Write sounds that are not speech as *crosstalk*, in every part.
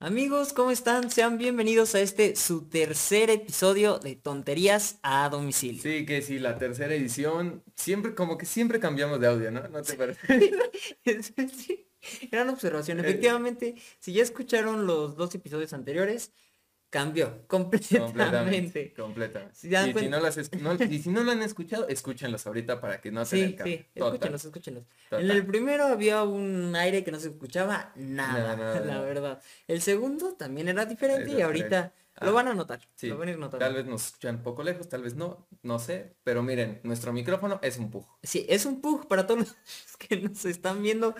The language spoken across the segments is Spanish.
Amigos, ¿cómo están? Sean bienvenidos a este su tercer episodio de Tonterías a Domicilio. Sí, que sí, la tercera edición, siempre, como que siempre cambiamos de audio, ¿no? ¿No te parece? *laughs* Sí, Gran observación. Efectivamente, si ya escucharon los dos episodios anteriores, cambió *laughs* completamente. Completamente. completamente. Y, si no las no- y si no lo han escuchado, escúchenlos ahorita para que no se Sí, cambio. sí, Total. escúchenlos, escúchenlos. Total. En el primero había un aire que no se escuchaba nada, la verdad. El segundo también era diferente y ahorita diferente. lo Ah, van a notar. Sí, Lo van a ir notando. tal vez nos escuchan un poco lejos, tal vez no, no sé, pero miren, nuestro micrófono es un pug. Sí, es un pug para todos los *laughs* que nos están viendo.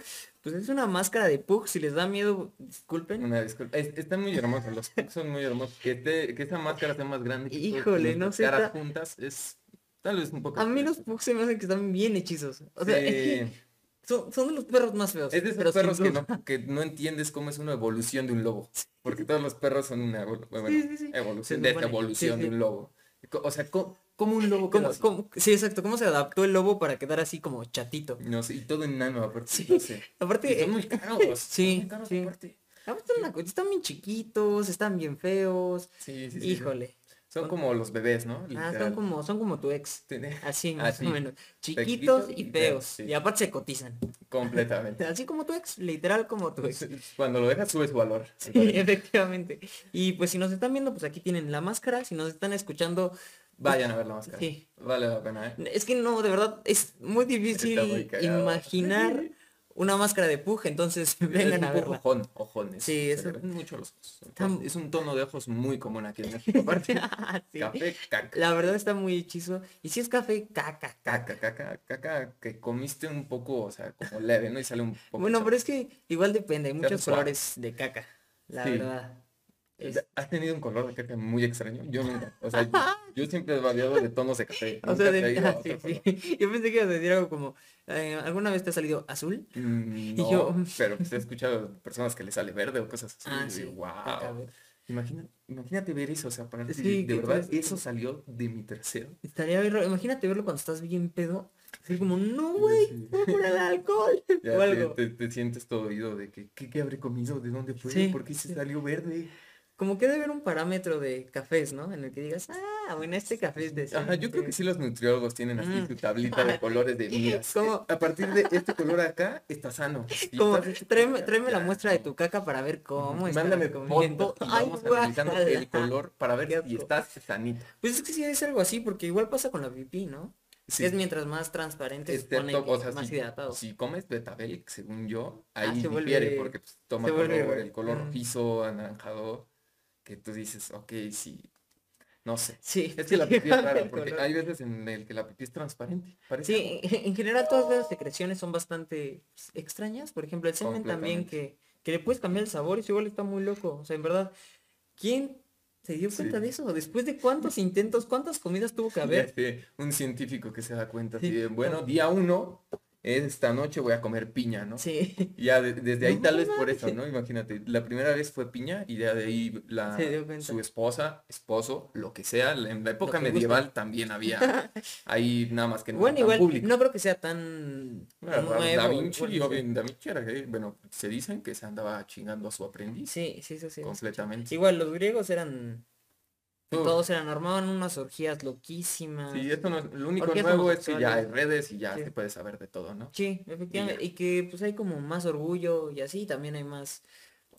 Pues es una máscara de pug. Si les da miedo, disculpen. Una disculpa. Es- están muy hermosos, los pugs son muy hermosos. Que, este- que esa máscara sea más grande. que Híjole, no sé, caras está- juntas es tal vez un poco. A mí los pugs se me hacen que están bien hechizos. O sea, es que Sí. son, son de los perros más feos. Es de esos pero sin perros que duda. no, que no entiendes cómo es una evolución de un lobo. Porque todos los perros son una evolu- bueno, Sí, sí, sí. evolución Se evolución Sí, de un lobo. Co- O sea, ¿cómo, cómo un lobo ¿Cómo- cómo- sí, exacto. ¿Cómo se adaptó el lobo para quedar así como chatito? No sé, y todo enano aparte. Sí. No sé. *laughs* Aparte, Y son eh, muy caros. *laughs* sí, son muy caros sí. aparte. aparte una cosa, están bien chiquitos, están bien feos. Sí, sí, sí. Híjole. Son como los bebés, ¿no? Ah, son como, son como tu ex. Tiene- Así *laughs* más Así. o menos. Chiquitos y feos. feos, sí. Y aparte se cotizan. Completamente. Así como tu ex, literal como tu ex. Cuando lo dejas sube su valor. Sí, efectivamente. Y pues si nos están viendo, pues aquí tienen la máscara. Si nos están escuchando, Vayan a ver la máscara. Sí. Vale la pena, ¿eh? es que no, de verdad, es muy difícil muy imaginar una máscara de pug, entonces vengan a un verla. ojón, ojones. Sí, es- ven mucho los ojos. Es un tono de ojos muy común aquí en *laughs* México. Aparte, *laughs* Ah, sí. café, caca. La verdad está muy hechizo. Y si es café, caca, caca. Caca, caca, caca, que comiste un poco, o sea, como leve, ¿no? Y sale un poco. *laughs* Bueno, pero es que igual depende, hay muchos colores de caca, la Sí. verdad. Es- ¿Has tenido un color de caca muy extraño? Yo nunca. O sea, yo, siempre he variado de tonos de café. O sea, de- ah, sí, sí. *laughs* Yo pensé que ibas a decir algo como, eh, ¿alguna vez te ha salido azul? Mm, Y no, yo- pero pues he escuchado personas que le sale verde o cosas así. Ah, y sí, digo, wow. Imagina, imagínate ver eso, o sea, para Sí, de verdad, es- eso salió de mi trasero. Estaría raro. Imagínate verlo cuando estás bien pedo. Así como, no, güey, fue por el alcohol. *laughs* Ya o te, algo. te- te sientes todo oído de que, ¿qué, qué habré comido? ¿De dónde fue? ¿Por qué se salió verde? Como que debe haber un parámetro de cafés, ¿no? En el que digas, ah, bueno, este café es de... Ajá, yo creo que sí los nutriólogos tienen así Mm. su tablita de *laughs* colores de miras. ¿Cómo? A partir de este color acá está sano. Como, este tráeme, tráeme la muestra de tu caca para ver cómo estás Mándame foto y Ay, vamos analizando el color para ver si estás sanito. Pues es que sí es algo así, porque igual pasa con la pipí, ¿no? Sí. Es mientras más transparente se Excepto, pone o sea, más si, hidratado. si comes betabel, según yo, Ah, ahí se difiere vuelve- porque pues, toma se vuelve- color, el color mm. rojizo, anaranjado, que tú dices, ok, sí, no sé. Sí, Es que la pipí es rara, *laughs* porque hay veces en el que la pipí es transparente. Parece Sí, en en general todas las secreciones son bastante extrañas. Por ejemplo, el semen también que, que le puedes cambiar el sabor y eso igual está muy loco. O sea, en verdad, ¿quién se dio cuenta Sí. de eso? Después de cuántos *laughs* intentos, cuántas comidas tuvo que haber. sé, un científico que se da cuenta, Sí. bueno, día uno, esta noche voy a comer piña, ¿no? Sí, Y Ya de- desde ahí No tal vez por eso. ¿no? Imagínate, la primera vez fue piña y ya de ahí la, su esposa, esposo, lo que sea, en la época medieval también había *laughs* ahí nada más que no bueno, igual público. no creo que sea tan Bueno, nuevo. da Vinci, bueno, obvio, Da Vinci era bueno, se dicen que se andaba chingando a su aprendiz Sí, sí, sí, sí. completamente. Igual los griegos eran, Todos eran, armaban unas orgías loquísimas. sí, esto no es, lo único Orgías nuevo es que ya hay redes y ya Sí. se puede saber de todo, ¿no? Sí, efectivamente. Y que pues hay como más orgullo y así también hay más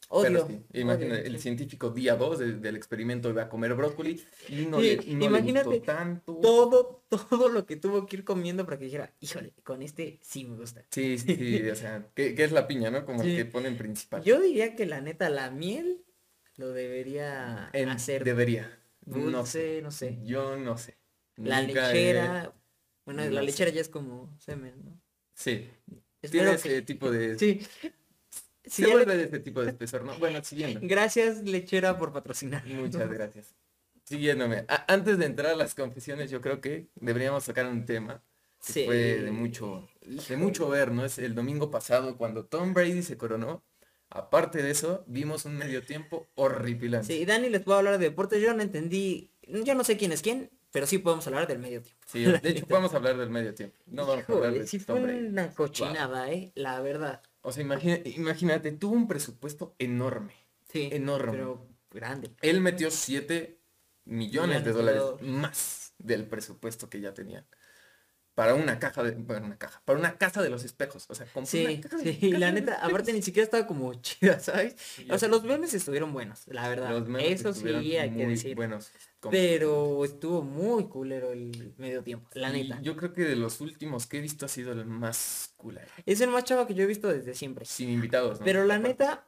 odio. sí, imagina, odio, el sí. científico día 2 del experimento iba a comer brócoli y no, Sí, le, no imagínate le gustó tanto. Todo, todo lo que tuvo que ir comiendo para que dijera, híjole, con este sí me gusta. Sí, sí, *laughs* sí, o sea, ¿qué, qué es la piña, no? Como que ponen principal. Yo diría que la neta, la miel lo debería En- hacer Debería. No sé. no sé. Yo no sé. La Nunca he- lechera, bueno, no la sé. lechera ya es como semen, ¿no? Sí. Espero Tiene que- ese tipo de... Sí. *laughs* Se Sí, ya vuelve le- de ese tipo de espesor, ¿no? Bueno, siguiendo. Gracias, lechera, por patrocinar. Muchas *laughs* gracias. Siguiéndome. A- antes de entrar a las confesiones, yo creo que deberíamos sacar un tema que Sí. fue de mucho, de mucho ver, ¿no? Es el domingo pasado cuando Tom Brady se coronó. Aparte de eso, vimos un medio tiempo horripilante. Sí, Dani les puedo hablar de deportes. Yo no entendí, yo no sé quién es quién, pero sí podemos hablar del medio tiempo. Sí, de hecho *laughs* a hablar del medio tiempo. No vamos a hablar Híjole, de sí fue una cochinada, eh, la verdad. O sea, imagina- imagínate, tuvo un presupuesto enorme. Sí, enorme. pero grande. Él metió 7 millones Millones de dólares. más del presupuesto que ya tenían. Para una caja de, para una caja, para una casa de los espejos. O sea, compró una Sí, caja de- sí, casa la neta, aparte ni siquiera estaba como *laughs* chida, ¿sabes? O sea, los memes estuvieron buenos, la verdad. Los memes Eso sí hay que muy decir. buenos. Pero estuvo muy culero el medio tiempo, la y neta. Yo creo que de los últimos que he visto ha sido el más cool. Es el más chavo que yo he visto desde siempre. Sin invitados, ¿no? Pero la neta,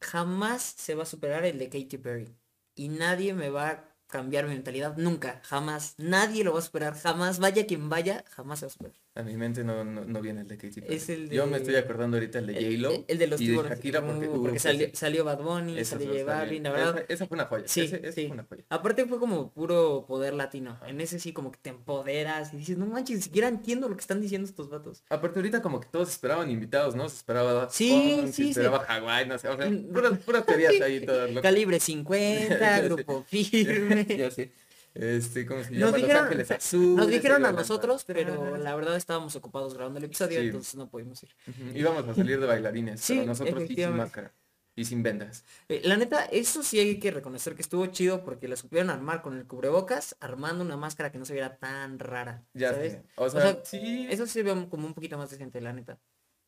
jamás se va a superar el de Katy Perry. Y nadie me va a cambiar mi mentalidad, nunca, jamás. Nadie lo va a superar, jamás. Vaya quien vaya, jamás se va a superar. A mi mente no, no, no viene el de Katy Perry. Es el Yo me de- estoy acordando ahorita el de El, J-Lo el de los y de tiburones. Shakira porque, Uh, porque salió, salió Bad Bunny, esa salió J Balvin, la verdad. Esa, esa fue una joya. Sí, ese- esa sí. fue una joya. Aparte fue como puro poder latino. En ese sí como que te empoderas y dices, no manches, ni siquiera entiendo lo que están diciendo estos vatos. Aparte ahorita como que todos esperaban invitados, ¿no? Se esperaba Sí, Punk, se sí, sí. esperaba Hawái, no sé, o sea, Mm, puras, puras teorías *laughs* *laughs* Sí. ahí todas locas. Calibre 50, Ya sé. grupo firme. *laughs* ya sé. Este, ¿cómo se Nos llama? Los dijeron- Ángeles Azules. Nos dijeron a nosotros, pero la verdad estábamos ocupados grabando el episodio, Sí. entonces no pudimos ir. Íbamos a salir de bailarines, Sí, pero nosotros sí sin máscara. Y sin vendas. Eh, la neta, eso sí hay que reconocer que estuvo chido porque la supieron armar con el cubrebocas, armando una máscara que no se viera tan rara. Ya ¿sabes? sé. O sea, sea, sí, Eso sí se ve como un poquito más decente, la neta.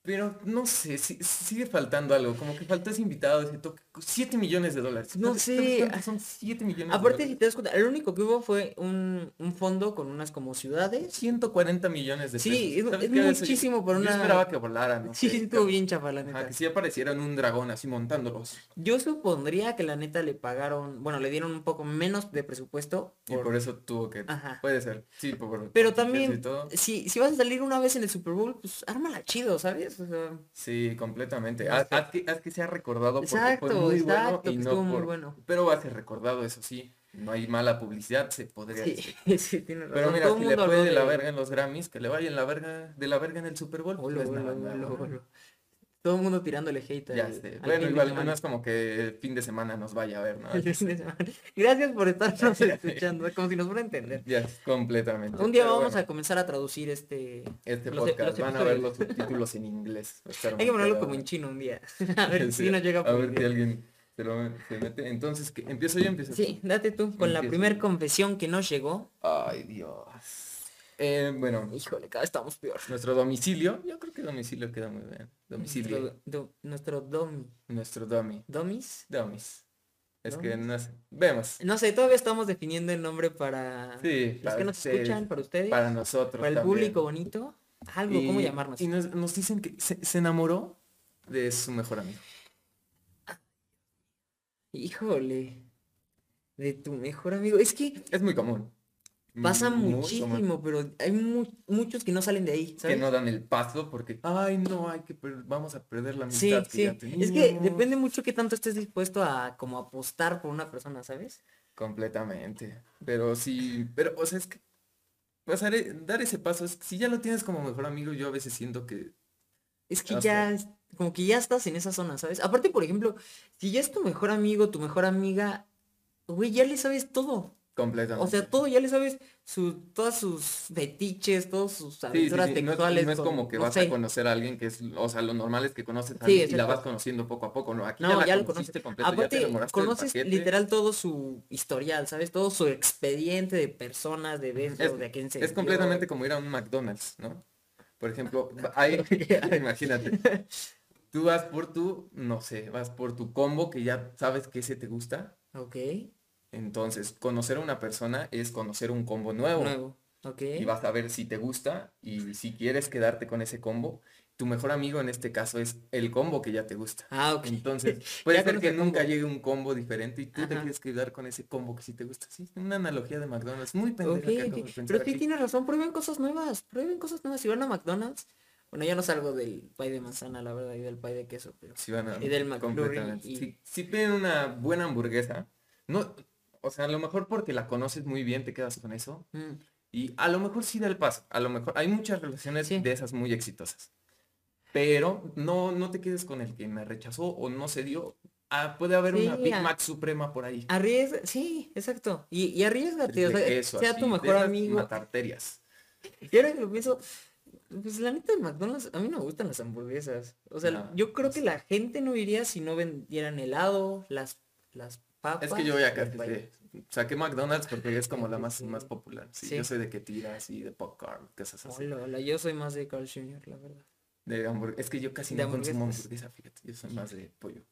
Pero no sé, sí- sigue faltando algo. Como que faltó ese invitado, ese toque. 7 millones de dólares. No ¿Sabes- sé, Son 7 millones de Aparte, si dólares. te das cuenta, el único que hubo fue un, un fondo con unas como ciudades. 140 millones de Sí, pesos. es- ¿Sabes es muchísimo por yo una- esperaba que volara, ¿no? Sí, sé, sí, estuvo que- bien chafa, la Ajá, neta. que sí aparecieran un dragón así montándolos. Yo supondría que la neta le pagaron, bueno, le dieron un poco menos de presupuesto. Y por eso tuvo que... Ajá. Puede ser. Sí, por... Pero también, si, si vas a salir una vez en el Super Bowl, pues ármala chido, ¿sabes? O sea, Sí, completamente. Haz, que, haz que sea recordado porque Exacto, fue muy exacto, bueno que y no muy por- bueno. Pero va a ser recordado, eso sí. No hay mala publicidad, se podría sí, decir. *laughs* sí, tiene razón. Pero mira, Todo si le fue habló de la verga en los Grammys, que le vaya en la verga, de la verga en el Super Bowl. Olo, pues olo, nada, olo, Todo el mundo tirándole hate Ya al- sé. al Bueno, igual no es como que el fin de semana nos vaya a ver, ¿no? *laughs* Al fin de semana. Gracias por estarnos *laughs* escuchando, como si nos fuera a entender. Ya, completamente. Un día Pero vamos bueno, a comenzar a traducir este... Este los- podcast, los van a ver los subtítulos en inglés. *laughs* a Hay que ponerlo como en chino un día. A ver Sí, si nos llega A por ver si alguien se lo se mete. Entonces, ¿qué? ¿empiezo yo? ¿Empiezo Sí, date tú con la Empiezo. primer confesión que nos llegó. Ay, Dios. Eh, bueno, Híjole, cada vez estamos peor. nuestro domicilio, yo creo que domicilio queda muy bien. Domicilio, Nuestro, do- nuestro domi. nuestro domi, ¿Domis? domis. Es que no sé, vemos. No sé, todavía estamos definiendo el nombre para Sí, los para que nos ustedes, escuchan, para ustedes, Para para, nosotros. el también. público bonito. Algo, ¿cómo Y- llamarnos? Y nos, nos dicen que se, se enamoró de su mejor amigo. Híjole. De tu mejor amigo. Es que Es muy común. Pasa común. muchísimo, pero hay mu- muchos que no salen de ahí, Que no dan el paso porque, ay, no, hay que vamos a perder la Sí, amistad que sí. ya Es que teníamos". depende mucho qué tanto estés dispuesto a como apostar por una persona, ¿sabes? Completamente. Pero sí, pero, o sea, es que pasar, e- dar ese paso, es que si ya lo tienes como mejor amigo, yo a veces siento que Es que ya, como que ya estás en esa zona, ¿sabes? Aparte, por ejemplo, si ya es tu mejor amigo, tu mejor amiga, güey, ya le sabes todo. Completamente. O sea, todo ya le sabes, su, todas sus fetiches, todas sus Sí, sí, aventuras sí, no es-. No como que no vas sé. a conocer a alguien que es, o sea, lo normal es que conoces a alguien y la vas conociendo poco a poco, ¿no? Aquí No, ya, ya, la lo conociste ya te del conoces literal todo su historial, ¿sabes? Todo su expediente de personas, de Es, de a quién se es completamente como ir a un McDonald's, ¿no? Por ejemplo, *laughs* *laughs* ahí, imagínate, tú vas por tu, no sé, vas por tu combo que ya sabes que ese te gusta. Ok, Entonces, conocer a una persona es conocer un combo nuevo. nuevo. Ok. Y vas a ver si te gusta y si quieres quedarte con ese combo. Tu mejor amigo en este caso es el combo que ya te gusta. Ah, ok. Entonces, *laughs* puede ser que nunca combo. llegue un combo diferente y tú te Ajá. quieres quedar con ese combo que sí te gusta. Sí, una analogía de McDonald's. Muy pendeja que de Pero sí aquí. tienes razón, prueben cosas nuevas, prueben cosas nuevas. Si van a McDonald's, bueno, yo no salgo del pay de manzana, la verdad, y del pay de queso, pero... Sí van a- Y del McFlurry completamente. y- Si, si piden una buena hamburguesa, no, o sea, a lo mejor porque la conoces muy bien te quedas con eso. Mm, Y a lo mejor sí da el paso. A lo mejor hay muchas relaciones Sí. de esas muy exitosas. Pero no, no te quedes con el que me rechazó o no se dio. Ah, puede haber una Big Mac suprema por ahí. Arriesga, sí, exacto. Y, y arriesgate, o sea, queso, sea así, tu mejor amigo. matarterias. Y ahora que lo pienso, Pues la neta de McDonald's, a mí no me gustan las hamburguesas. O sea, No, yo creo no que la gente no iría si no vendieran helado, las, las papas. Es que yo voy a y el pay. Saqué McDonald's porque es como la más, más popular. Sí, Sí. Yo soy de que tiras y de popcorn, cosas así. Hola, hola, yo soy más de Carl Jr., la verdad. De hamburg- Es que yo casi no consumo hamburguesa, fíjate. Yo soy más de pollo.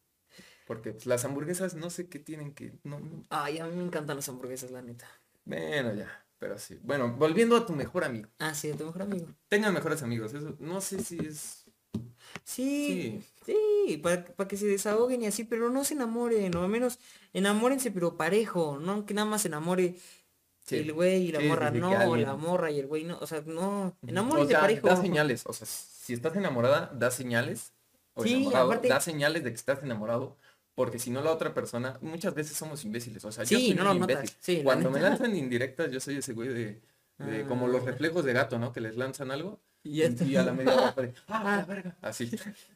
Porque pues, las hamburguesas no sé qué tienen que. No, no- Ay, a mí me encantan las hamburguesas, la neta. Bueno, ya. Pero sí. Bueno, volviendo a tu mejor amigo. Ah, sí, de tu mejor amigo. Tengan mejores amigos. Eso no sé si es. Sí, sí, para, para que se desahoguen y así, pero no se enamoren, o al menos enamórense pero parejo, no que nada más se enamore Sí. el güey y la Sí, morra, no, o la morra y el güey no, o sea, no, O enamórense sea, parejo. da señales. O sea, si estás enamorada, da señales. O Sí, enamorado, aparte- da señales de que estás enamorado. Porque si no la otra persona, muchas veces somos imbéciles. O sea, yo soy no un imbécil. Cuando me lanzan indirectas, yo soy ese güey de, de como los Ah. reflejos de gato, ¿no? Que les lanzan algo. Y a la media hora de, ah, Ah. la verga. Así.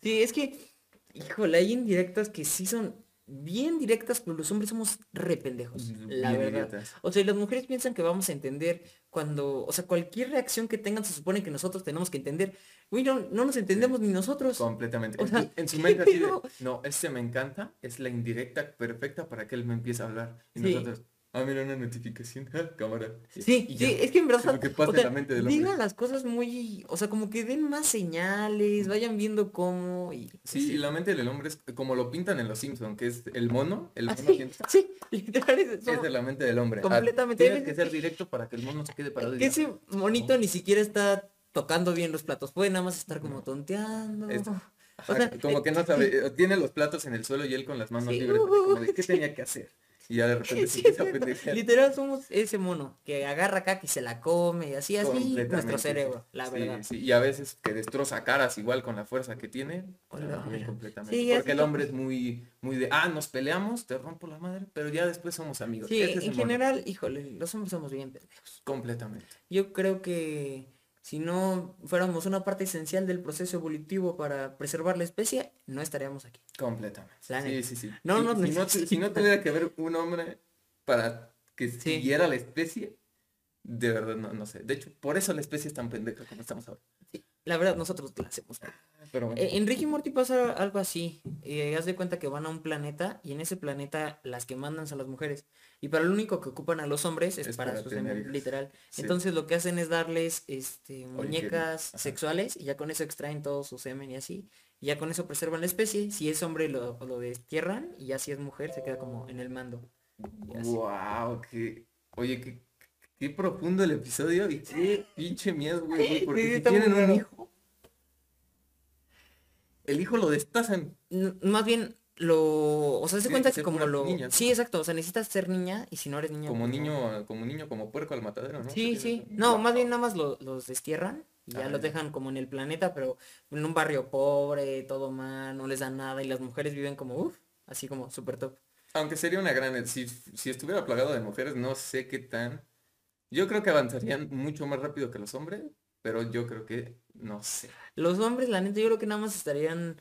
Sí, es que, híjole, hay indirectas que sí son bien directas, pero los hombres somos re pendejos, la Bien verdad. idiotas. O sea, y las mujeres piensan que vamos a entender cuando, o sea, cualquier reacción que tengan se supone que nosotros tenemos que entender. Uy, no, no nos entendemos ni nosotros. Completamente. O En sea, su- en su *laughs* mente así de, no, este me encanta, es la indirecta perfecta para que él me empiece a hablar. Y Sí. nosotros, ah, mira una notificación, *laughs* ah, cámara. Sí, y sí, es que en verdad, lo que pasa o en sea, la mente del hombre. digan las cosas muy, o sea, como que den más señales, vayan viendo cómo y... Sí, y la mente del hombre es como lo pintan en Los Simpson, que es el mono, el Ah, mono sí, *laughs* sí, literal, es, es la mente del hombre. Ah, completamente. Tienes Hay que ser directo para que el mono se quede parado. que ese monito ni siquiera está tocando bien los platos, puede nada más estar como tonteando. Es- O Ajá, sea, como que no sabe, *laughs* tiene los platos en el suelo y él con las manos Sí. libres, como de, ¿qué tenía que hacer? Y ya de *laughs* repente se Sí, pendejear. Literal somos ese mono que agarra acá, que se la come y así, así nuestro cerebro, la Sí, verdad. sí, y a veces que destroza caras igual con la fuerza que tiene. Completamente. Porque el hombre es muy, muy de, ah, nos peleamos, te rompo la madre, pero ya después somos amigos. Sí, Ese es el en mono. general, híjole, los hombres somos bien pendejos. Completamente. Yo creo que si no fuéramos una parte esencial del proceso evolutivo para preservar la especie, no estaríamos aquí. Completamente. Sí, sí, sí. No, no si, no, si no tuviera que haber un hombre para que siguiera la especie, de verdad no, no sé. De hecho, por eso la especie es tan pendeja como estamos ahora. La verdad, nosotros la hacemos. Pero bueno. Eh, en Rick y Morty pasa algo así. Eh, haz de cuenta que van a un planeta y en ese planeta las que mandan son las mujeres. Y para lo único que ocupan a los hombres es, Es para, para sus hijos. literal. Sí. Entonces lo que hacen es darles este muñecas sexuales y ya con eso extraen todo su semen y así. Y ya con eso preservan la especie. Si es hombre lo, lo destierran y ya si es mujer se queda como en el mando. Wow, qué. Oye, qué, qué profundo el episodio y qué pinche miedo, güey, güey, Porque Sí, si tienen un hijo, el hijo lo destazan. N- Más bien lo... O sea, se cuenta que como lo... Sí, exacto. O sea, necesitas ser niña y si no eres niña... Como pues, no. niño, como niño, como puerco al matadero, ¿no? Sí, sí. No, más bien nada más lo- los destierran y ya Ah, los dejan como en el planeta, pero en un barrio pobre, todo mal, no les dan nada y las mujeres viven como, uff, así como súper top. Aunque sería una gran... Si, si estuviera plagado de mujeres, no sé qué tan... Yo creo que avanzarían mucho más rápido que los hombres, pero yo creo que... No sé. Los hombres, la neta, yo creo que nada más estarían,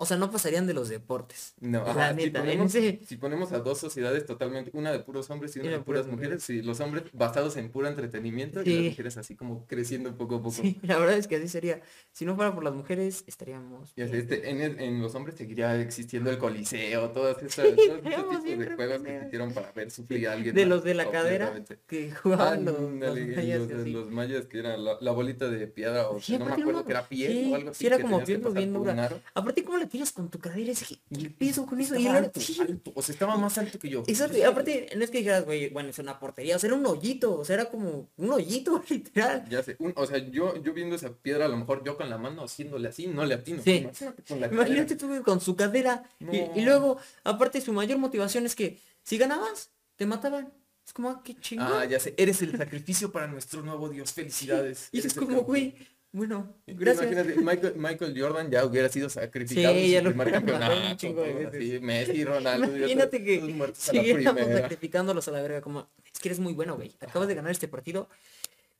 o sea, no pasarían de los deportes. No, La ajá, si, neta, en ponemos, ese- si ponemos a dos sociedades totalmente, una de puros hombres y una de puras mujeres, sí, los hombres basados en puro entretenimiento y las mujeres así como creciendo poco a poco. Sí, la verdad es que así sería. Si no fuera por las mujeres, estaríamos... Y este, en, el- en los hombres seguiría existiendo el coliseo, todas esas, Sí, estaríamos tipos bien de juegos que hicieron para ver sufrir a alguien. De más, los de la cadera que jugaban los, los mayas los, mayas que era la, la bolita de piedra o no me acuerdo que era piel o algo así. sí era como piel, bien dura. Aparte, ¿cómo le tiras con tu cadera? Es que, ¿qué peso con eso? Y Estaba alto, sí, alto, o sea, estaba más alto que yo. Exacto, y aparte, no es que dijeras, güey, bueno, es una portería, o sea, era un hoyito, o sea, era como un hoyito, *laughs* literal. Ya sé, un- o sea, yo, yo viendo esa piedra, a lo mejor yo con la mano haciéndole así, no le atino. Sí. Imagínate con la Imagínate cadera. tú con su cadera. y- No. Y, luego, aparte, su mayor motivación es que si ganabas, te mataban. Es como, ah, qué chingón. Ah, ya sé, eres el sacrificio para nuestro nuevo Dios, felicidades. *laughs* y es como, güey, bueno, gracias. Imagínate, Michael, Michael Jordan ya hubiera sido sacrificado Sí, en su primer campeonato. chingo de todo veces. así, Messi, Ronaldo, Imagínate que siguiéramos sacrificándolos a la verga, como, es que eres muy bueno, güey. Acabas de ganar este partido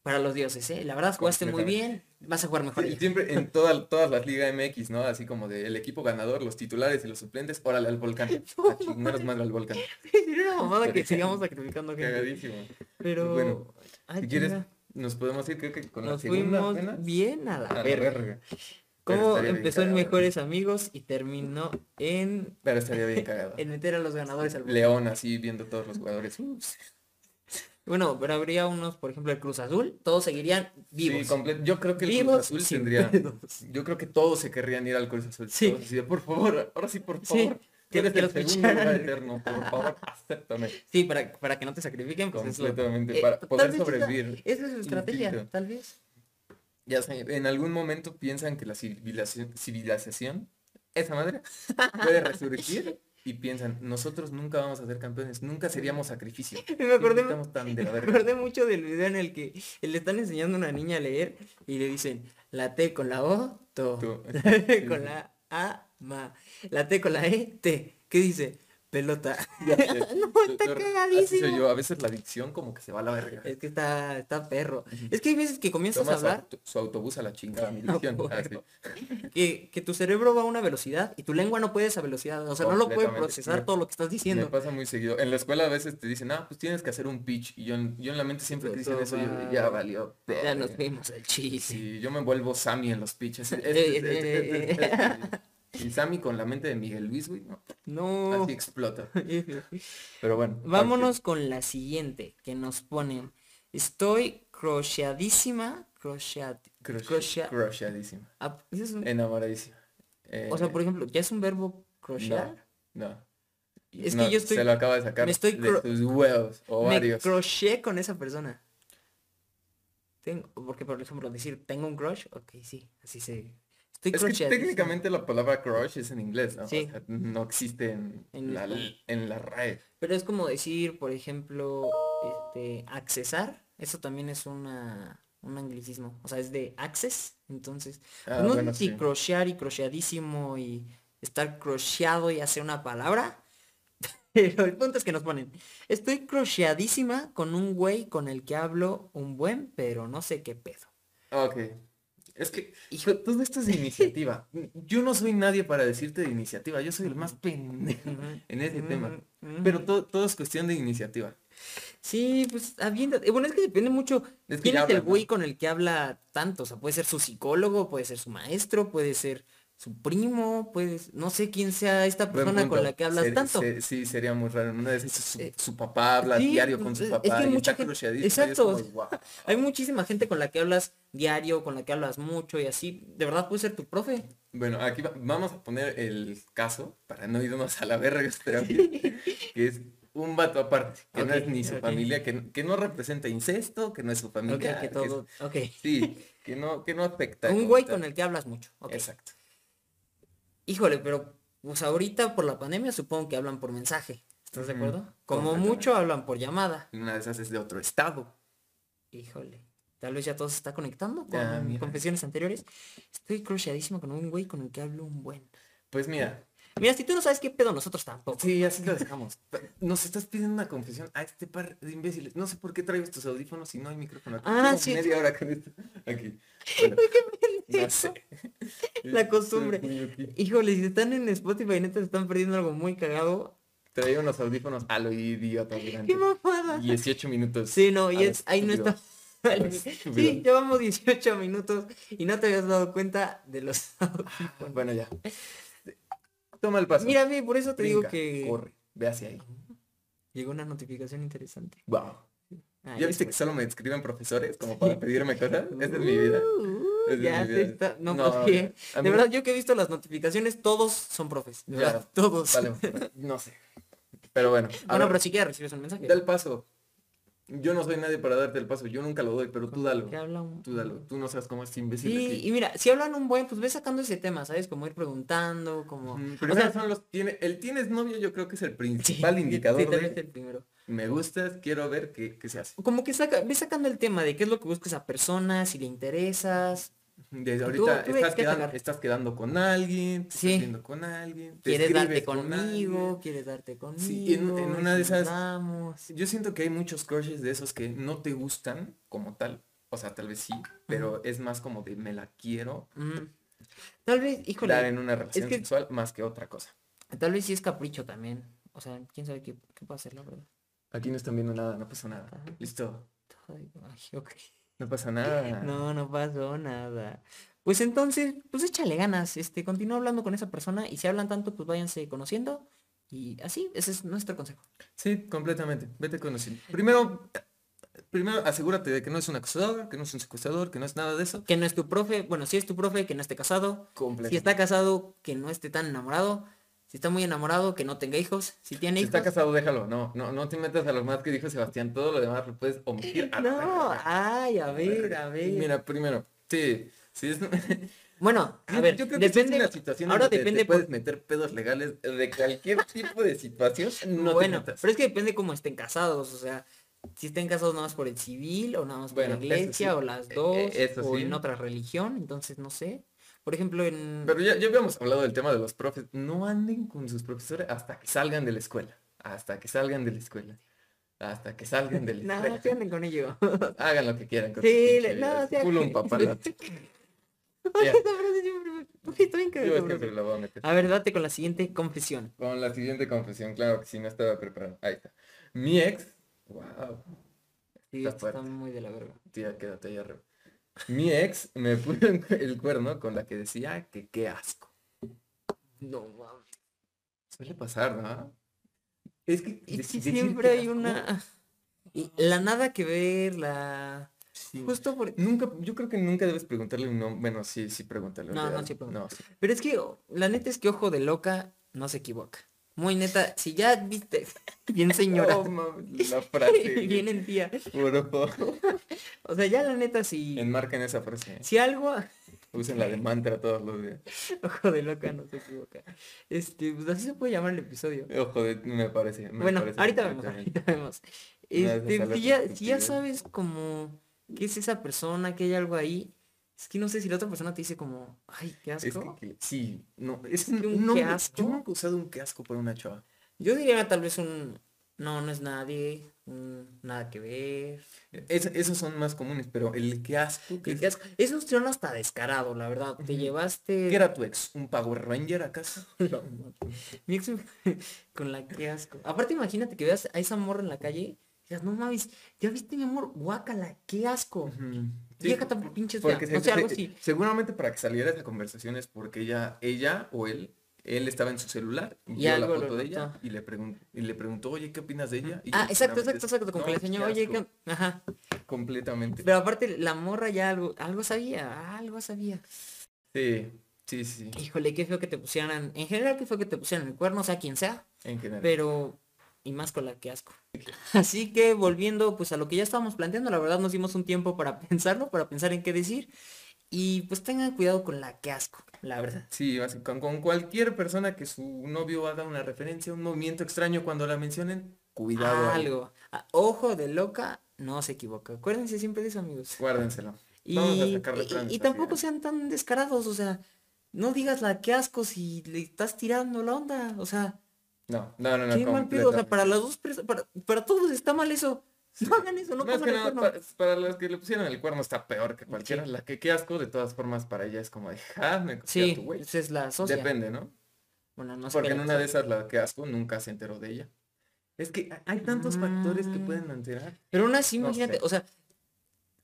para los dioses, ¿eh? La verdad, jugaste muy bien, vas a jugar mejor. Y siempre en *laughs* toda- todas las ligas MX, ¿no? Así como del equipo ganador, los titulares y los suplentes, órale al volcán. *laughs* Chingaros madre al volcán. Sería una mamada que sigamos sacrificando gente. Cagadísimo. Pero, Bueno, ay, si quieres. Nos podemos ir, creo que con la segunda fuimos apenas. bien a la A la verga. verga. ¿Cómo empezó en. Mejores Amigos y terminó en, Pero estaría bien cagado. *laughs* en meter a los ganadores al León así viendo todos los jugadores. Ups. Bueno, pero habría unos, por ejemplo, el Cruz Azul, todos seguirían vivos. Sí, Yo creo que el Vivos Cruz Azul tendría. Yo creo que todos se querrían ir al Cruz Azul. Sí. Todos así de, por favor, ahora sí, por favor. Que el segundo lugar eterno, por favor, acéptame. Sí, para, para que no te sacrifiquen, pues eso. Completamente, Eh, para poder sobrevivir. Esa es su estrategia, Infinito. tal vez. Ya sé, en algún momento piensan que la civilización, civilización esa madre, puede resurgir y piensan, nosotros nunca vamos a ser campeones, nunca seríamos sacrificio. *laughs* Me acordé, Siempre estamos tan de la *laughs* me verga. acordé mucho del video en el que le están enseñando a una niña a leer y le dicen la T con la O, to. Tú. *laughs* con la A, ma. La T con la E, T. ¿Qué dice? Pelota. Ya. No, está Yo- cagadísimo. soy yo, a veces la adicción como que se va a la verga. Es que está, está perro. Es que hay veces que comienzas a hablar auto- su autobús a la chingada, mi No dicción. que, que tu cerebro va a una velocidad y tu lengua no puede esa velocidad. O sea, no lo puede procesar Me- todo lo que estás Me diciendo. pasa muy seguido. En la escuela a veces te dicen, ah, pues tienes que hacer un pitch. Y yo, en- yo en la mente siempre que dicen Eso yo, ya valió. Ya nos verga". fuimos al chiste. Sí, yo me vuelvo Sammy en los pitches. Este, Eh, este, este, eh. Y Sammy con la mente de Miguel Luis, güey, no, No. así explota. *laughs* Pero bueno. Vámonos con la siguiente que nos ponen. Estoy crocheadísima. Crochet- ah, ¿ese es un- Enamoradísima. O sea, Eh, por ejemplo, ¿ya es un verbo crochear? No, no. Es No, que yo estoy. Se lo acaba de sacar me estoy de tus huevos o me varios. con esa persona. Tengo, porque por ejemplo, decir tengo un crush, ok, sí, así se. Estoy Es que técnicamente la palabra crush es en inglés, ¿no? Sí. O sea, no existe en, En la, en la RAE. Pero es como decir, por ejemplo, este, accesar. Eso también es una, un anglicismo. O sea, es de access. Entonces, Ah, no bueno, sí. crochear y crocheadísimo y estar crocheado y hacer una palabra. *laughs* Pero el punto es que nos ponen. Estoy crocheadísima con un güey con el que hablo un buen, pero no sé qué pedo. Ok. Es que Hijo- to- todo esto es de iniciativa. *laughs* Yo no soy nadie para decirte de iniciativa. Yo soy el más pendejo en ese tema. Pero todo, todo es cuestión de iniciativa. Sí, pues aviéntate. Bueno, es que depende mucho. Es que ¿Quién es el güey con el que habla tanto? O sea, puede ser su psicólogo, puede ser su maestro, puede ser su primo, puede no sé quién sea esta persona con la que hablas Ser- tanto. sí, sería muy raro. Una su, Eh, su papá habla sí, diario con pues, su es papá que hay y mucha está gente- es exacto. *laughs* Hay muchísima gente con la que hablas diario, con la que hablas mucho y así. De verdad puede ser tu profe. Bueno, aquí va- vamos a poner el caso, para no irnos a la verga *laughs* *laughs* que es un vato aparte, que no es ni su familia, que, que no representa incesto, que no es su familia. que que todo. Es- sí, que no, que no afecta. Un güey tal. con el que hablas mucho. Exacto. Híjole, pero pues ahorita por la pandemia supongo que hablan por mensaje. ¿Estás de acuerdo? Como mucho hablan por llamada. Y Una de esas es de otro estado. Híjole. Tal vez ya todo se está conectando con confesiones anteriores. Estoy crocheadísimo con un güey con el que hablo un buen. Pues mira, Mira, si tú no sabes qué pedo, nosotros tampoco. sí, así lo dejamos. *laughs* Nos estás pidiendo una confesión a este par de imbéciles. No sé por qué traigo estos audífonos y no hay micrófono. Ah, sí. Media hora con esto. Aquí. *laughs* Bueno, no sé. *laughs* La costumbre. Híjole, si están en Spotify, neta, se están perdiendo algo muy cagado. Traía unos audífonos a lo idiota ¡Qué mamada! 18 minutos. Sí, no, y es, ahí no está. *laughs* Sí, llevamos 18 minutos y no te habías dado cuenta de los Ah, audífonos. Bueno, ya. Toma el paso. Mira, por eso te digo que Corre, ve hacia ahí. llegó una notificación interesante. Wow. Ah, ¿Ya viste que solo me escriben profesores como para pedirme cosas? Esa es mi vida. *laughs* Ya está. No, No, porque de mí- verdad yo que he visto las notificaciones, todos son profes. De Ya, verdad, todos. Vale, *laughs* no sé. Pero bueno. Bueno, ver, pero si quieres recibes un mensaje. da el paso. Yo no soy nadie para darte el paso. Yo nunca lo doy, pero tú dalo. Un- Tú dalo. Tú no sabes cómo es imbécil. Sí, aquí. y mira, si hablan un buen, pues ve sacando ese tema, ¿sabes? Como ir preguntando, como... Mm, o Primero sea, son los tiene, el tienes novio yo creo que es el principal sí, indicador sí, el primero. me gustas, quiero ver qué, qué se hace. Como que saca, ve sacando el tema de qué es lo que busca esa persona, si le interesas, Desde ahorita tú estás, estás quedando con alguien, te Sí. estás viendo con alguien, te quieres darte con conmigo, alguien. quieres darte conmigo. Sí, en- en una de esas- damos. Yo siento que hay muchos crushes de esos que no te gustan como tal. O sea, tal vez sí, pero es más como de me la quiero Mm. Tal vez, híjole, dar en una relación que- sexual más que otra cosa. tal vez sí es capricho también. O sea, quién sabe qué, qué puede hacer, la verdad. Aquí no están viendo nada, no pasa nada. Ajá. Listo. Ay, ay, ok. No pasa nada. No, no pasó nada. Pues entonces, pues échale ganas, este, continúa hablando con esa persona y si hablan tanto, pues váyanse conociendo y así, ese es nuestro consejo. Sí, completamente. Vete conociendo. Primero, primero asegúrate de que no es un acosador, que no es un secuestrador, que no es nada de eso. Que no es tu profe, bueno, si es tu profe, que no esté casado. Si está casado, que no esté tan enamorado. Si está muy enamorado, que no tenga hijos. Si tiene si hijos. está casado, déjalo. No, no, no te metas a lo más que dijo Sebastián. Todo lo demás lo puedes omitir. *laughs* no, ay, a ver, a ver. Mira, primero, sí, sí es... *laughs* Bueno, a ver, yo creo que depende de la situación. Ahora depende. Te puedes meter pedos legales de cualquier tipo de situación. No bueno, pero es que depende cómo estén casados, o sea, si estén casados nada más por el civil o nada más por la iglesia o las e, dos e, o en otra religión, entonces no sé. Por ejemplo, en... Pero ya, ya habíamos hablado del tema de los profes. No anden con sus profesores hasta que salgan de la escuela. Hasta que salgan de la escuela. Hasta que salgan de la *laughs* escuela. no, no anden con ellos. *laughs* Hagan lo que quieran. Con sí, no, sí, un papalote. A ver, date con la siguiente confesión. Con la siguiente confesión, claro que sí, no estaba preparado. Ahí está. Mi ex, wow. Sí, está, muy de la verga. Tía, quédate ahí arriba. Mi ex me puso el cuerno con la que decía que qué asco. No mames. Suele pasar, ¿no? Es que, siempre hay una... La nada que ver, la... Justo por... Nunca, yo creo que nunca debes preguntarle un nombre. Bueno, sí, sí, pregúntale. No, no, sí, no, Pero es que la neta es que ojo de loca no se equivoca. Muy neta, si ya viste, bien señora. la frase. *laughs* bien en tía. o sea, ya la neta si. Enmarquen esa frase. Si algo. Usen la de mantra todos los días. *laughs* Ojo de loca, no se equivoca. Este, pues así se puede llamar el episodio. Ojo de, me parece. bueno, ahorita vemos, ahorita vemos. Este, si ya, si ya sabes como qué es esa persona, que hay algo ahí, es que no sé si la otra persona te dice como, ay, qué asco. sí, no, es, un qué asco. Yo nunca he usado un qué asco por una chava. Yo diría tal vez un, no, no es nadie, nada que ver. esos son más comunes, pero el qué asco. Que es... Eso es hasta descarado, la verdad. Te llevaste. ¿Qué era tu ex? ¿Un Power Ranger acaso? *laughs* no, Mi ex *laughs* con la qué asco. Aparte imagínate que veas a esa morra en la calle no mames, ya viste mi amor, guácala, qué asco. Vieja tan pinches porque no sé, algo así. Seguramente para que saliera esa conversación es porque ella, ella o él, él estaba en su celular, y vio la foto de ella y le, preguntó, y le preguntó, oye, ¿qué opinas de ella? ah, exacto, exacto, exacto, como que le enseñó, oye, ¿qué? Ajá. Completamente. Pero aparte, la morra ya algo, algo sabía, algo sabía. Sí, sí, sí. Híjole, qué feo que te pusieran, en general qué feo que te pusieran el cuerno, o sea, quien sea. En general. Pero y más con la que asco. *laughs* Así que volviendo pues a lo que ya estábamos planteando, la verdad nos dimos un tiempo para *laughs* pensarlo, para pensar en qué decir. Y pues tengan cuidado con la que asco, la verdad. Sí, con, con cualquier persona que su novio haga una referencia, un movimiento extraño cuando la mencionen, cuidado. Algo. ojo de loca, no se equivoca. Acuérdense siempre de eso, amigos. Guárdenselo. Y, y, tampoco sean tan descarados, o sea, no digas la que asco si le estás tirando la onda, o sea, no, no, no, no. Qué mal pedo, o sea, para las dos para, para todos está mal eso. No hagan eso, no, pasa nada. Para, los que le pusieron el cuerno está peor que cualquiera. La que qué asco, de todas formas, para ella es como de, ah, me sí, tu güey. es la socia. Depende, ¿no? Bueno, no sé. Porque en una de esas, la que asco, nunca se enteró de ella. Es que hay tantos factores que pueden mm. enterar. Pero aún así, imagínate, o sea,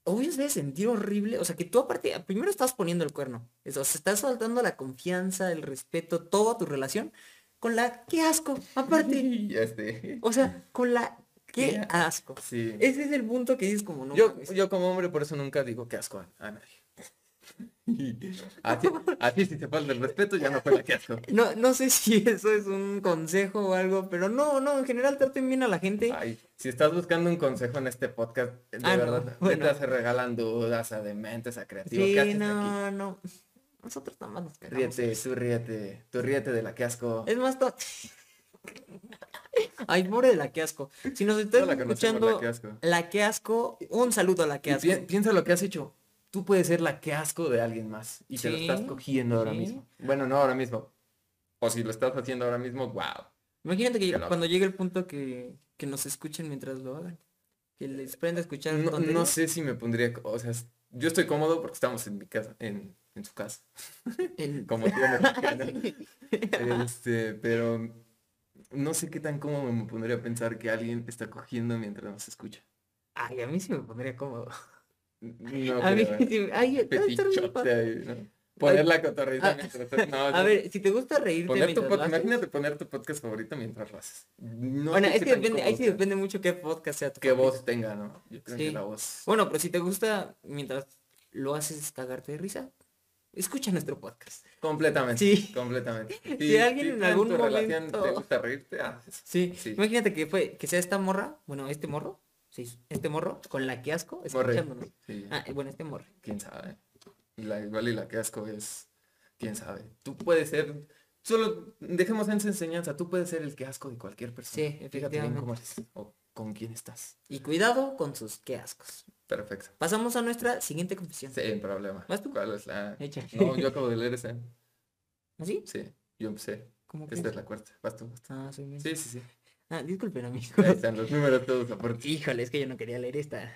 obvio se debe sentir horrible. O sea, que tú aparte, primero estás poniendo el cuerno. Eso, o sea, estás soltando la confianza, el respeto, toda tu relación con la qué asco, aparte. *laughs* ya. O sea, con la qué asco. Sí. Ese es el punto que dices como no. Yo, yo como hombre por eso nunca digo qué asco a, nadie. *laughs* a, ti, si te falta el respeto ya no fue la que asco. No, no sé si eso es un consejo o algo, pero no, no, en general traten bien a la gente. Ay, si estás buscando un consejo en este podcast, de ah, verdad, te se regalan dudas a dementes, a creativos. Sí, no, no. Nosotros nada más nos Ríete, tú ríete, tú ríete de la que asco. Es más, to... *laughs* Ay, pobre de la que asco. Si nos estás escuchando, la que, asco. un saludo a la que asco. piensa lo que has hecho. Tú puedes ser la que asco de alguien más y te lo estás cogiendo ahora mismo. Bueno, no ahora mismo. O si lo estás haciendo ahora mismo, wow. Imagínate que cuando llegue el punto que, que, nos escuchen mientras lo hagan. Que les prenda a escuchar. No, no sé si me pondría, o sea, yo estoy cómodo porque estamos en mi casa, en en su casa. *laughs* Como *laughs* tiene este, pero no sé qué tan cómodo me pondría a pensar que alguien está cogiendo mientras nos escucha. Ay, a mí sí me pondría cómodo. No a. Mí, sí, ay, ahí, ¿no? Poner la cotorrita ah, mientras no, *laughs* A ver, si te gusta reírte poner tu Imagínate poner tu podcast favorito mientras lo haces. No bueno, es que depende, ahí sí depende mucho qué podcast sea tu Qué voz tenga, ¿no? Yo creo que la voz. Bueno, pero si te gusta mientras lo haces cagarte de risa, escucha nuestro podcast. Completamente. Sí. Completamente. *laughs* Si, alguien en algún momento te gusta reírte, ah, sí. sí. Imagínate que fue que sea esta morra, bueno, este morro, sí, este morro con la que asco escuchándonos. Ah, bueno, este morro. ¿Quién sabe? La igual y la que asco es, quién sabe. Tú puedes ser, solo dejemos en esa enseñanza, tú puedes ser el que asco de cualquier persona. Sí, Fíjate bien cómo eres o con quién estás. Y cuidado con sus qué ascos. Perfecto. Pasamos a nuestra siguiente confesión. Sin problema. ¿Vas tú? ¿Cuál es la? No, yo acabo de leer esa. ¿Así? ¿Ah, sí, yo empecé. ¿Cómo Esta es la cuarta. Vas tú. Ah, soy Sí, sí, sí. Ah, disculpen, amigo. Ahí están los números todos aparte. *laughs* Híjole, es que yo no quería leer esta.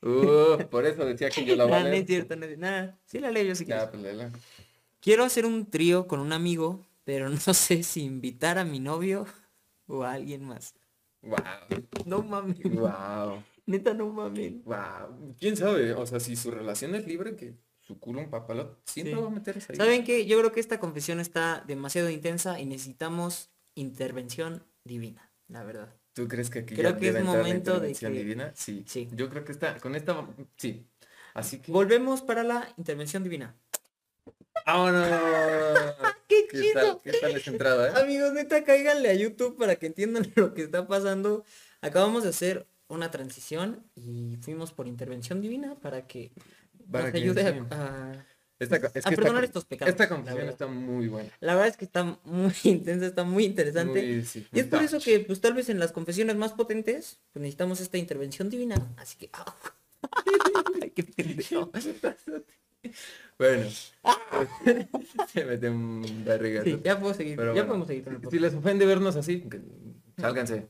Uh, por eso decía que yo la voy a leer. No es cierto, no es Nada, sí la leo yo sí ya, pues. Quiero hacer un trío con un amigo, pero no *laughs* sé si invitar a mi novio o a alguien más. Wow. No mames. Wow. Neta, no mames. Wow. ¿Quién sabe? O sea, si su relación es libre, que su culo un papalote siempre va a meterse ahí. ¿Saben qué? Yo creo que esta confesión está demasiado intensa y necesitamos intervención divina, la verdad. ¿Tú crees que aquí creo que es momento de que... divina? Sí. sí. Yo creo que está, con esta, sí. Así que... Volvemos para la intervención divina. ¡Vámonos! *laughs* ¡Qué, ¿Qué chido! ¿Qué tal esa entrada, eh? Amigos, neta, cáiganle a YouTube para que entiendan *laughs* lo que está pasando. Acabamos de hacer una transición y fuimos por intervención divina para que para nos ayude a esta, es a perdonar estos pecados. Esta confesión está muy buena. La verdad es que está muy *laughs* intensa, está muy interesante. y es por eso que, pues tal vez en las confesiones más potentes, pues necesitamos esta intervención divina. Así que... *laughs* Ay, qué pendejo. *laughs* Bueno, se mete un barriga. Sí, ya puedo seguir. ya podemos seguir con el Si les ofende vernos así, sálganse.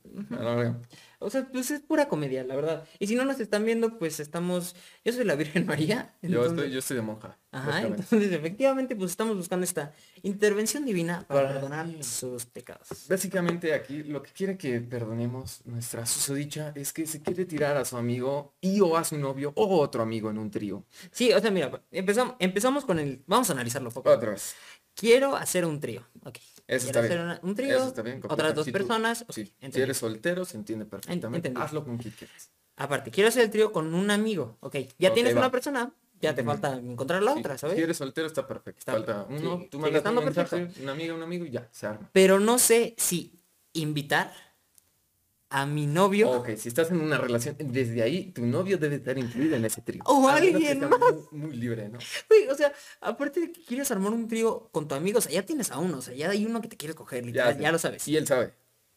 O sea, pues es pura comedia, la verdad. Y si no nos están viendo, pues estamos... Yo soy la Virgen María. Yo, estoy, yo estoy de monja. Ajá, entonces efectivamente pues estamos buscando esta intervención divina para, perdonar sus pecados. Básicamente aquí lo que quiere que perdonemos nuestra susodicha es que se quiere tirar a su amigo y o a su novio o otro amigo en un trío. Sí, o sea, mira, empezamos, empezamos con el... Vamos a analizarlo poco. Otra vez. Quiero hacer un trío. Ok. Eso está bien. un trío, Eso está bien, otras dos personas. si eres soltero, se entiende perfectamente. Hazlo con quien quieras. Aparte, quiero hacer el trío con un amigo. Ok, ya tienes una persona, ya te falta encontrar la otra, ¿sabes? Si eres soltero está perfecto. falta uno, tú mandas un mensaje, una amiga, un amigo y ya, se arma. Pero no sé si invitar a mi novio. Ok, si estás en una relación, desde ahí tu novio debe estar incluido en ese trío. O alguien más. Muy, libre, ¿no? o sea, aparte de que quieres armar un trío con tu amigo, o sea, ya tienes a uno, o sea, ya hay uno que te quieres coger, ya, ya lo sabes. Y él sabe.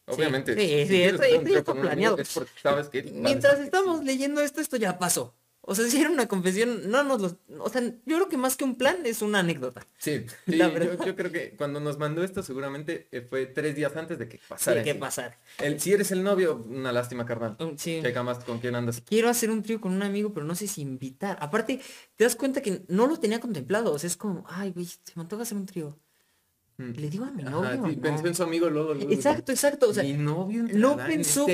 Obviamente. Sí, ya está planeado. sabes que Mientras estamos leyendo esto, esto ya pasó. O sea, *laughs* si era una confesión, no nos lo... O sea, yo creo que más que un plan es una anécdota. Sí, *laughs* sí yo, yo, creo que cuando nos mandó esto seguramente eh, fue tres días antes de que pasara. Sí, que pasar. El, si eres el novio, una lástima, carnal. Mm, sí. Checa más con quién andas. Quiero hacer un trío con un amigo, pero no sé si invitar. Aparte, te das cuenta que no lo tenía contemplado. O sea, es como, ay, güey, se me antoja hacer un trío. Le digo a mi novio. Pensó en su amigo luego, Exacto, exacto. O sea, mi novio no pensó,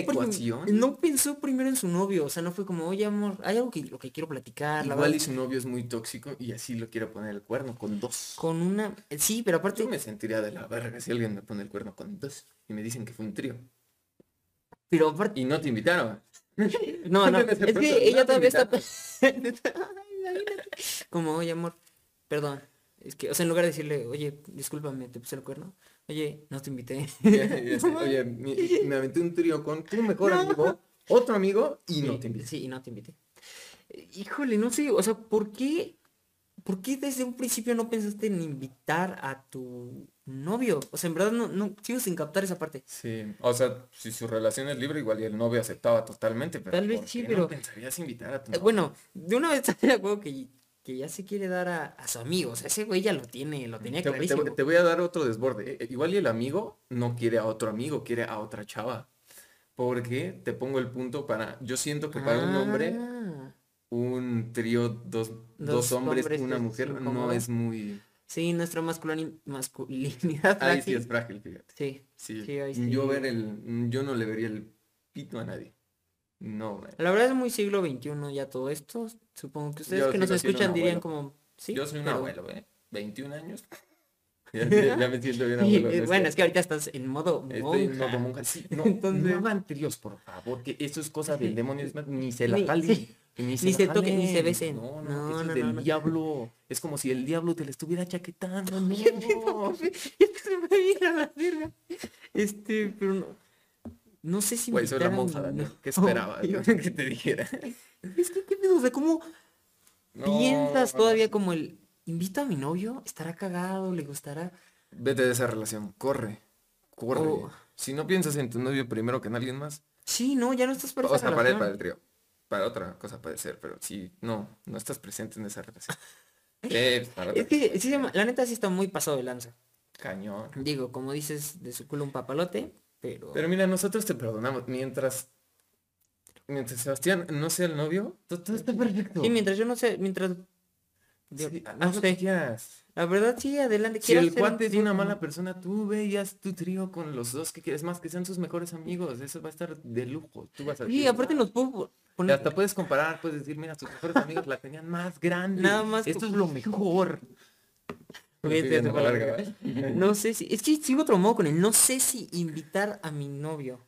no pensó primero en su novio. O sea, no fue como, oye amor, hay algo que lo que quiero platicar. Igual y su novio es muy tóxico y así lo quiero poner el cuerno con dos. Con una. Sí, pero aparte. Yo me sentiría de la verga si alguien me pone el cuerno con dos. Y me dicen que fue un trío. Pero aparte. Y no te invitaron. *laughs* no, no. *laughs* es que ella todavía está. *laughs* como, oye amor, perdón es que, o sea, en lugar de decirle, oye, discúlpame, te puse el cuerno. Oye, no te invité. *laughs* *laughs* oye, me, aventé un trío con tu mejor amigo, otro amigo, y no te invité. Sí, y no te invité. Híjole, no sé, o sea, ¿por qué? ¿Por qué desde un principio no pensaste en invitar a tu novio? O sea, en verdad no, no sigo sin captar esa parte. Sí, o sea, si su relación es libre, igual y el novio aceptaba totalmente, pero Tal vez sí, pero... no pensarías invitar a tu novio? Bueno, de una vez *laughs* te acuerdo que que ya se quiere dar a, a su amigo. O sea, ese güey ya lo tiene, lo tenía clarísimo. Te, voy a dar otro desborde. Eh, igual y el amigo no quiere a otro amigo, quiere a otra chava. Porque te pongo el punto para. Yo siento que para un hombre, ah. un trío, dos, dos, hombres, una mujer, no es muy. Sí, nuestra masculinidad Ahí sí es frágil, fíjate. Sí. sí. yo ver el. Yo no le vería el pito a nadie. No, La verdad es muy siglo XXI ya todo esto. Supongo que ustedes que nos escuchan dirían como... ¿sí? Yo soy un abuelo, ¿eh? 21 años. *laughs* *laughs* Ya, me siento bien abuelo. Bueno, es que ahorita estás en modo monja. Estoy en modo monja. Sí, *laughs* no, Entonces... no hagan tríos, por favor, que eso es cosa del demonio. ni se la jalen. Ni se, ni toquen, ni se besen. No, no, no, eso es del diablo. Es como si el diablo te le estuviera chaquetando. No. se me viene a la verga. Este, pero no. No sé si Güey, soy la monja, Daniel. ¿Qué *laughs* esperaba *laughs* que te dijera? *laughs* Es que, ¿qué pedo? O sea, ¿cómo piensas todavía como el... Invito a mi novio, estará cagado, le gustará... Vete de esa relación, corre, corre. Si no piensas en tu novio primero que en alguien más... Sí, no, ya no estás para O sea, para el trío. Para otra cosa puede ser, pero sí, no, no estás presente en esa relación. es que, sí, la neta sí está muy pasado de lanza. Cañón. Digo, como dices, de su culo un papalote, pero... Pero mira, nosotros te perdonamos. Mientras mientras Sebastián no sea el novio, todo, está perfecto. Sí, mientras yo no sé, mientras no sé. La verdad sí, adelante. Si el cuate es una mala persona, tú veías tu trío con los dos que quieres más, que sean sus mejores amigos. Eso va a estar de lujo. Tú vas a sí, aparte nos puedo poner... Hasta puedes comparar, puedes decir, mira, tus mejores amigos la tenían más grande. Nada más. Esto es lo mejor. *laughs* no sé si, es que sigo otro modo con él, no sé si invitar a mi novio.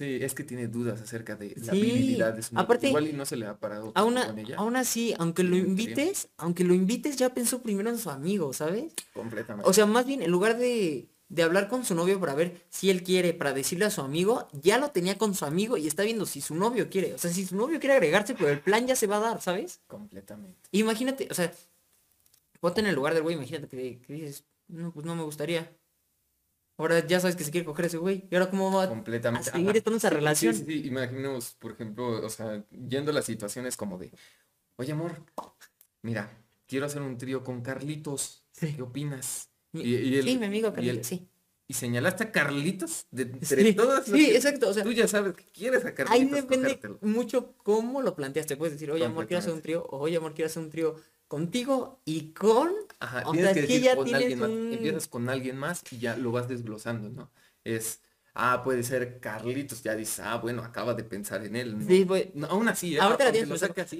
Sí, es que tiene dudas acerca de la habilidad de su Aparte, Igual y no se le ha parado aún, con ella. Aún así, aunque lo invites, aunque lo invites, ya pensó primero en su amigo, ¿sabes? Completamente. O sea, más bien, en lugar de, de hablar con su novio para ver si él quiere, para decirle a su amigo, ya lo tenía con su amigo y está viendo si su novio quiere. O sea, si su novio quiere agregarse, pero el plan ya se va a dar, ¿sabes? Completamente. Imagínate, o sea, ponte en el lugar del güey, imagínate que, que dices, no, pues no me gustaría. Ahora ya sabes que se quiere coger ese güey. ¿Y ahora cómo va Completamente. a seguir toda esa relación? Sí, sí, Imaginemos, por ejemplo, o sea, yendo a las situaciones como de, oye amor, mira, quiero hacer un trío con Carlitos. ¿Qué opinas? Y, sí, mi amigo Carlitos, sí. Y señalaste a Carlitos de entre todas. Sí, exacto. O sea, tú ya sabes que quieres a Carlitos. Ahí depende mucho cómo lo planteaste. Puedes decir, oye amor, quiero hacer un trío. O oye amor, quiero hacer un trío contigo y con... Ajá, o sea, que, ya con alguien más. Empiezas con alguien más y ya lo vas desglosando, ¿no? Es, ah, puede ser Carlitos, ya dices, ah, bueno, acaba de pensar en él. ¿no? Sí, aún así, ¿eh? ahorita la tienes así,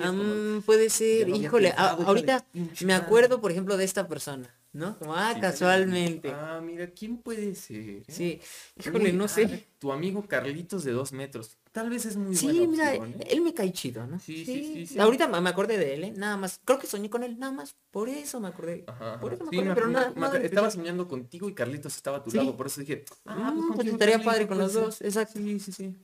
puede ser, híjole, ahorita me acuerdo, por ejemplo, de esta persona. ¿No? Como, ah, casualmente. Ah, mira, ¿quién puede ser? Eh? Sí, híjole, no sé. Tu amigo Carlitos de dos metros. Tal vez es muy Sí, mira, ¿eh? él me cae chido, ¿no? Sí, sí, sí. Ahorita me acordé de él, ¿eh? Nada más. Creo que soñé con él, nada más. Por eso me acordé. Ajá, Por eso me acordé, pero nada, Estaba soñando contigo y Carlitos estaba a tu lado, por eso dije, ah, pues, pues estaría padre con los dos. Exacto. Sí, sí, sí.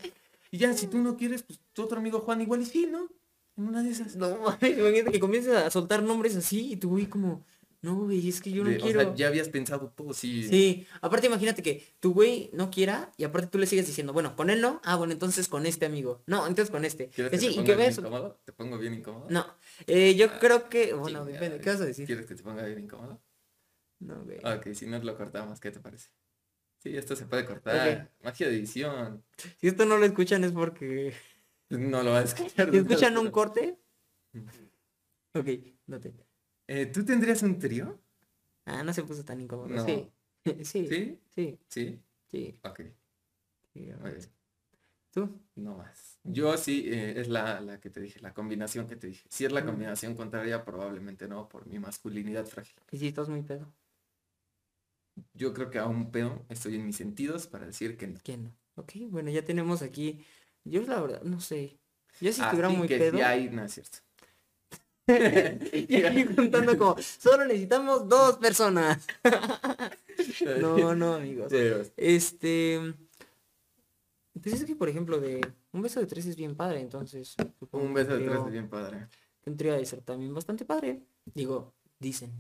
Y ya, si tú no quieres, pues tu otro amigo Juan igual y sí, ¿no? En una de esas. No, *laughs* imagínate que comiences a soltar nombres así y tú, güey, como... No, güey, es que yo no quiero. O sea, ya habías pensado todo, sí. Sí, aparte imagínate que tu güey no quiera y aparte tú le sigues diciendo, bueno, con él no, ah, bueno, entonces con este amigo. No, entonces con este. ¿Quieres que, sí, te incómodo? ¿Te pongo bien incómodo? No, eh, yo creo que, bueno, depende, ¿qué vas a decir? ¿Quieres que te ponga bien incómodo? No, güey. Ok, si no lo cortamos, ¿qué te parece? Sí, esto se puede cortar. Magia de edición. Si esto no lo escuchan es porque... No lo vas a escuchar. *laughs* Si escuchan un corte... ok, date. Eh, ¿Tú tendrías un trío? Ah, no se puso tan incómodo. Sí. *laughs* sí. ¿Sí? Sí. ¿Sí? Sí. Ok. ¿Tú? No más. Yo sí, eh, es la, la, que te dije, la combinación que te dije. Si es la combinación contraria, probablemente no, por mi masculinidad frágil. ¿Y si estás muy pedo? Yo creo que a un pedo estoy en mis sentidos para decir que no. Que no. Ok, bueno, ya tenemos aquí. Yo la verdad, no sé. Yo si estuviera muy que pedo. hay, no es cierto. *laughs* y aquí contando como, solo necesitamos dos personas. *laughs* no, no, amigos. Este. Pues es que, por ejemplo, de un beso de tres es bien padre, entonces. Un beso de tres es bien padre. Tendría de ser también bastante padre. Digo, dicen.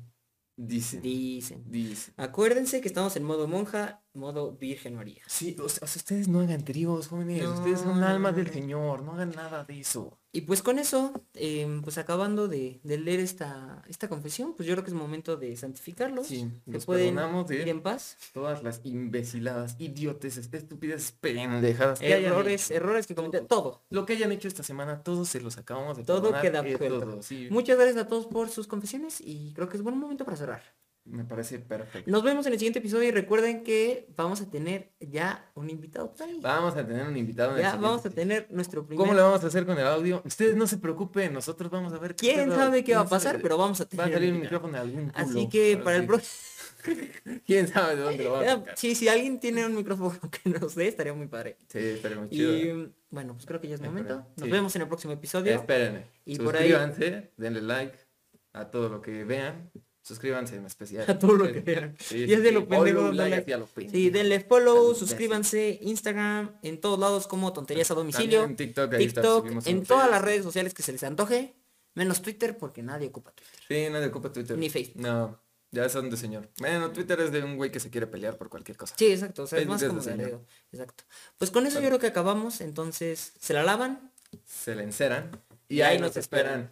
Dicen. Dicen. Dicen. Acuérdense que estamos en modo monja, modo Virgen María. Sí, o sea, ustedes no hagan tríos, jóvenes. ustedes son almas del Señor, no hagan nada de eso. Y pues con eso, em, pues acabando de, leer esta, esta confesión, pues yo creo que es momento de santificarlos. Sí, que pueden de ir en paz. Todas las imbeciladas, idiotes, estúpidas, pendejadas. Errores, errores que cometen, todo. Lo que hayan hecho esta semana, todos se los acabamos de Todo queda eh, Muchas gracias a todos por sus confesiones y creo que es buen momento para cerrar. Me parece perfecto. Nos vemos en el siguiente episodio y recuerden que vamos a tener ya un invitado Vamos a tener un invitado. ya vamos a tener nuestro primer... ¿Cómo lo vamos a hacer con el audio? Ustedes no se preocupen, nosotros vamos a ver. ¿Quién sabe qué va a pasar? Pero vamos a tener... Va a salir un micrófono de algún culo. Así que para el próximo... *laughs* ¿Quién sabe de dónde lo vamos a sacar? Sí, si alguien tiene un micrófono *laughs* que nos dé, estaría muy padre. Sí, estaría muy chido. Y bueno, pues creo que ya es momento. Nos vemos en el próximo episodio. Espérenme. Y por ahí... denle like a todo lo que vean. Suscríbanse en especial. *laughs* A todo lo que vean. y es de lo pendejo. sí, denle follow, suscríbanse, Instagram, en todos lados como tonterías a domicilio. en TikTok, en todas las redes sociales que se les antoje. Menos Twitter porque nadie ocupa Twitter. Sí, nadie ocupa Twitter. Ni Facebook. No, ya son de señor. Bueno, Twitter es de un güey que se quiere pelear por cualquier cosa. Sí, exacto. O sea, es más como de Exacto. Pues con eso yo creo que acabamos. Entonces, se la lavan. Se la enceran. Y, ahí, nos esperan.